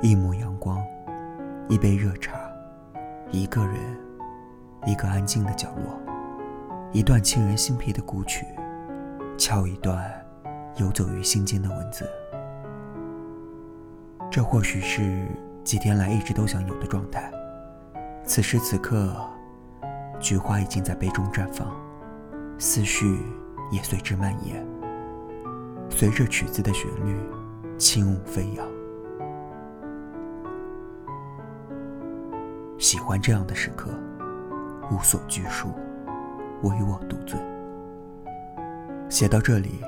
一抹阳光，一杯热茶，一个人，一个安静的角落，一段沁人心脾的古曲，敲一段游走于心间的文字。这或许是几天来一直都想有的状态。此时此刻，菊花已经在杯中绽放，思绪也随之蔓延，随着曲子的旋律，轻舞飞扬。喜欢这样的时刻，无所拘束，唯我独尊。写到这里，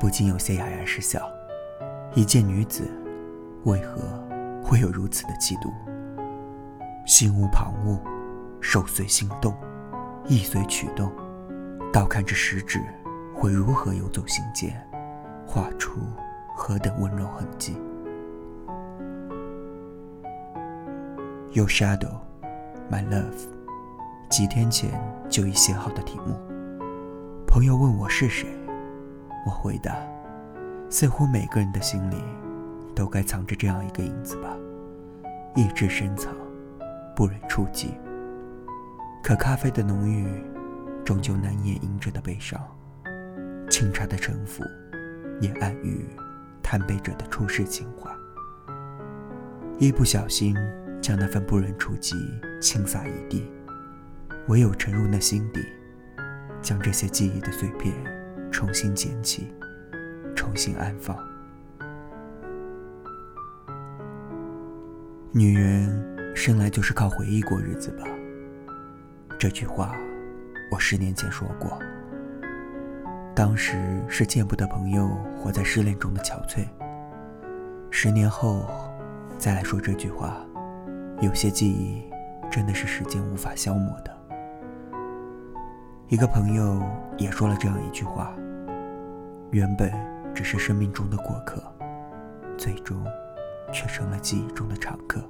不禁有些哑然失笑。一介女子，为何会有如此的气度？心无旁骛，手随心动，意随曲动，倒看这食指会如何游走心间，画出何等温柔痕迹。Your shadow, my love。几天前就已写好的题目。朋友问我是谁，我回答：似乎每个人的心里，都该藏着这样一个影子吧，意志深藏。不忍触及，可咖啡的浓郁，终究难掩饮者的悲伤；清茶的沉浮，也暗喻贪杯者的出世情怀。一不小心将那份不忍触及倾洒一地，唯有沉入那心底，将这些记忆的碎片重新捡起，重新安放。女人。生来就是靠回忆过日子吧。这句话，我十年前说过。当时是见不得朋友活在失恋中的憔悴。十年后，再来说这句话，有些记忆真的是时间无法消磨的。一个朋友也说了这样一句话：原本只是生命中的过客，最终却成了记忆中的常客。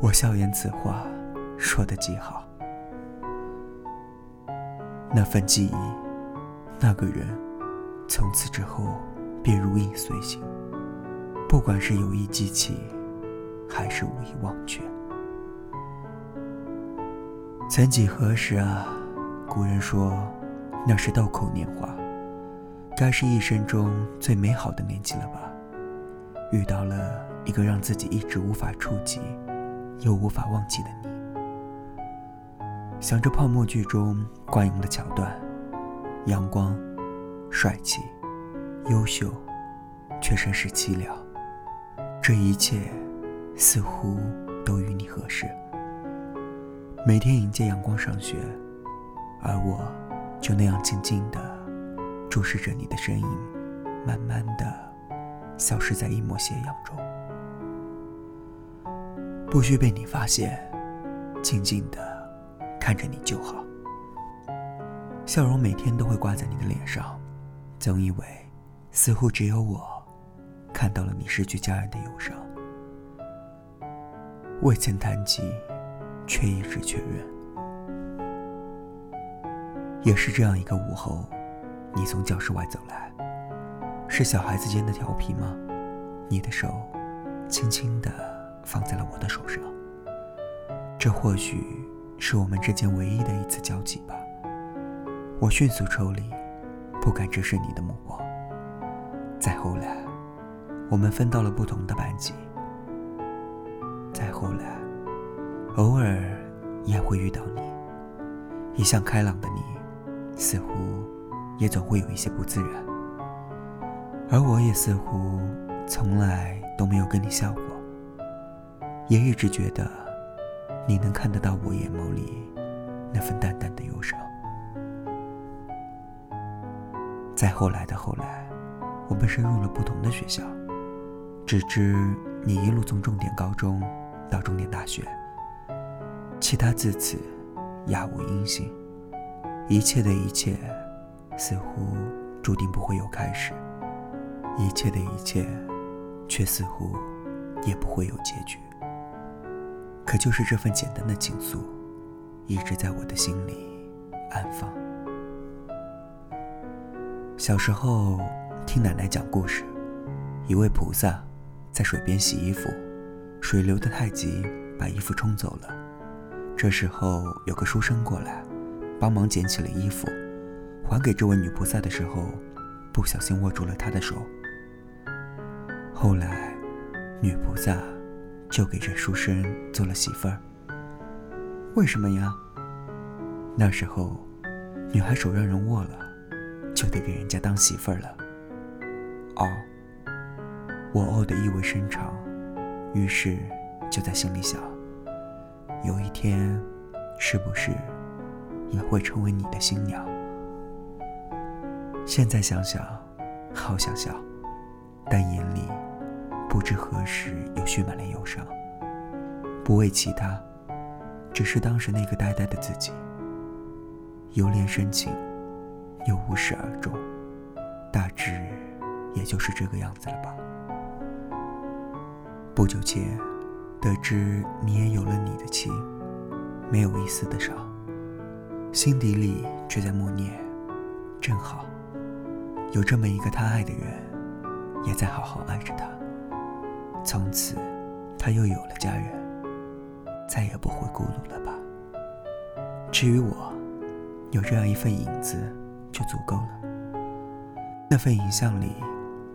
我笑言此话说得极好。那份记忆，那个人，从此之后便如影随形。不管是有意记起，还是无意忘却。曾几何时啊，古人说，那是豆蔻年华，该是一生中最美好的年纪了吧？遇到了一个让自己一直无法触及。又无法忘记的你，想着泡沫剧中惯用的桥段，阳光、帅气、优秀，却甚是凄凉。这一切似乎都与你合适。每天迎接阳光上学，而我就那样静静的注视着你的身影，慢慢的消失在一抹斜阳中。不需被你发现，静静的看着你就好。笑容每天都会挂在你的脸上，总以为似乎只有我看到了你失去家人的忧伤。未曾谈及，却一直确认。也是这样一个午后，你从教室外走来，是小孩子间的调皮吗？你的手，轻轻的。放在了我的手上，这或许是我们之间唯一的一次交集吧。我迅速抽离，不敢直视你的目光。再后来，我们分到了不同的班级。后来，偶尔也会遇到你。一向开朗的你，似乎也总会有一些不自然，而我也似乎从来都没有跟你笑过。也一直觉得，你能看得到我眼眸里那份淡淡的忧伤。再后来的后来，我们升入了不同的学校，只知你一路从重点高中到重点大学，其他自此杳无音信。一切的一切，似乎注定不会有开始；一切的一切，却似乎也不会有结局。可就是这份简单的情愫，一直在我的心里安放。小时候听奶奶讲故事，一位菩萨在水边洗衣服，水流得太急，把衣服冲走了。这时候有个书生过来，帮忙捡起了衣服，还给这位女菩萨的时候，不小心握住了她的手。后来，女菩萨就给这书生做了媳妇儿。为什么呀？那时候，女孩手让人握了，就得给人家当媳妇儿了。哦，我哦的意味深长，于是就在心里想：有一天，是不是也会成为你的新娘？现在想想，好想笑，但眼里不知何时又蓄满了忧伤。不为其他。只是当时那个呆呆的自己，由恋深情，又无始而终，大致也就是这个样子了吧。不久前，得知你也有了你的妻，没有一丝的伤，心底里却在默念：真好，有这么一个他爱的人，也在好好爱着他。从此，他又有了家人。再也不会孤独了吧？至于我，有这样一份影子就足够了。那份影像里，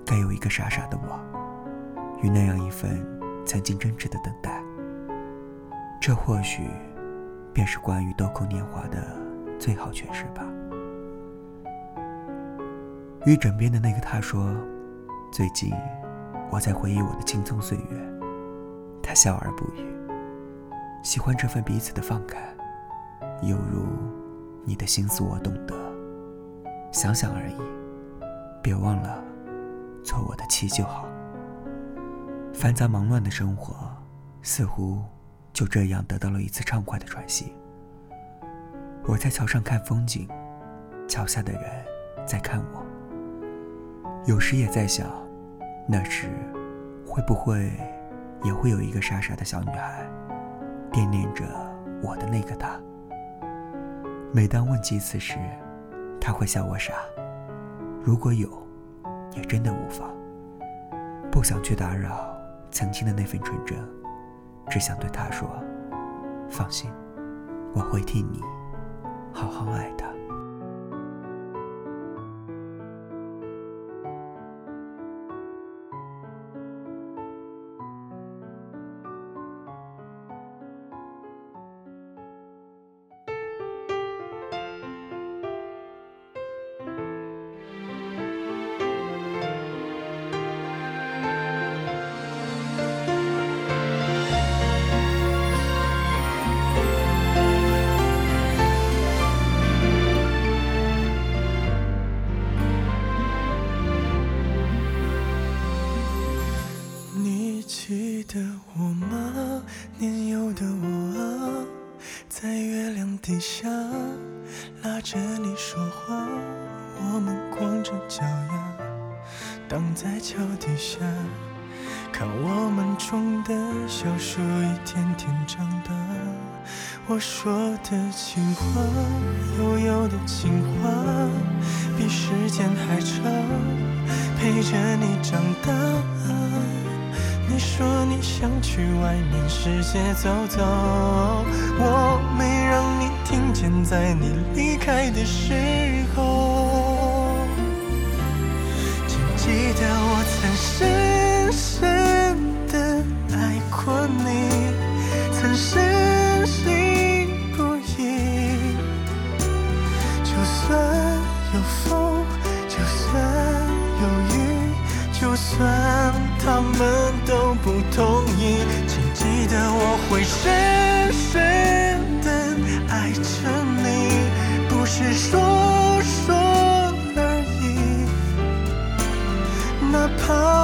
该有一个傻傻的我，与那样一份曾经真挚的等待。这或许，便是关于豆蔻年华的最好诠释吧。与枕边的那个他说：“最近，我在回忆我的青葱岁月。”他笑而不语。喜欢这份彼此的放开，犹如你的心思我懂得，想想而已，别忘了做我的妻就好。繁杂忙乱的生活，似乎就这样得到了一次畅快的喘息。我在桥上看风景，桥下的人在看我。有时也在想，那时会不会也会有一个傻傻的小女孩。惦念着我的那个他。每当问及此时，他会笑我傻。如果有，也真的无妨。不想去打扰曾经的那份纯真，只想对他说：放心，我会替你好好爱他。底下拉着你说话，我们光着脚丫挡在桥底下，看我们种的小树一天天长大。我说的情话，悠悠的情话，比时间还长，陪着你长大。你说你想去外面世界走走，我没让听见，在你离开的时候，请记得我曾深深的爱过你，曾深信不疑，就算有风，就算有雨，就算他们。都不同意，请记得我会深深是说说而已，哪怕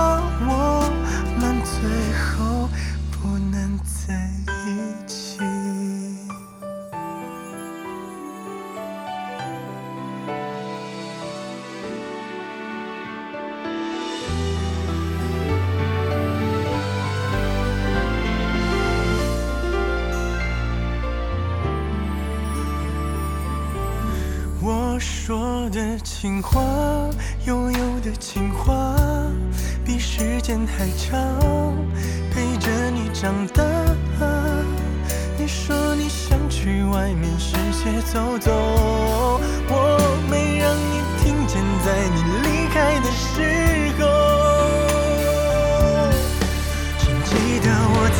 我说的情话，悠悠的情话，比时间还长，陪着你长大。你说你想去外面世界走走，我没让你听见，在你离开的时候。请记得我曾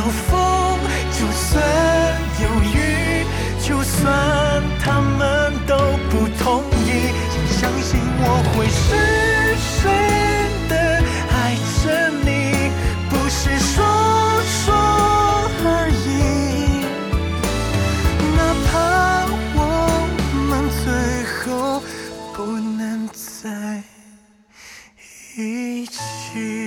有风就算有雨就算他们都不同意请相信我会深深的爱着你不是说说而已哪怕我们最后不能在一起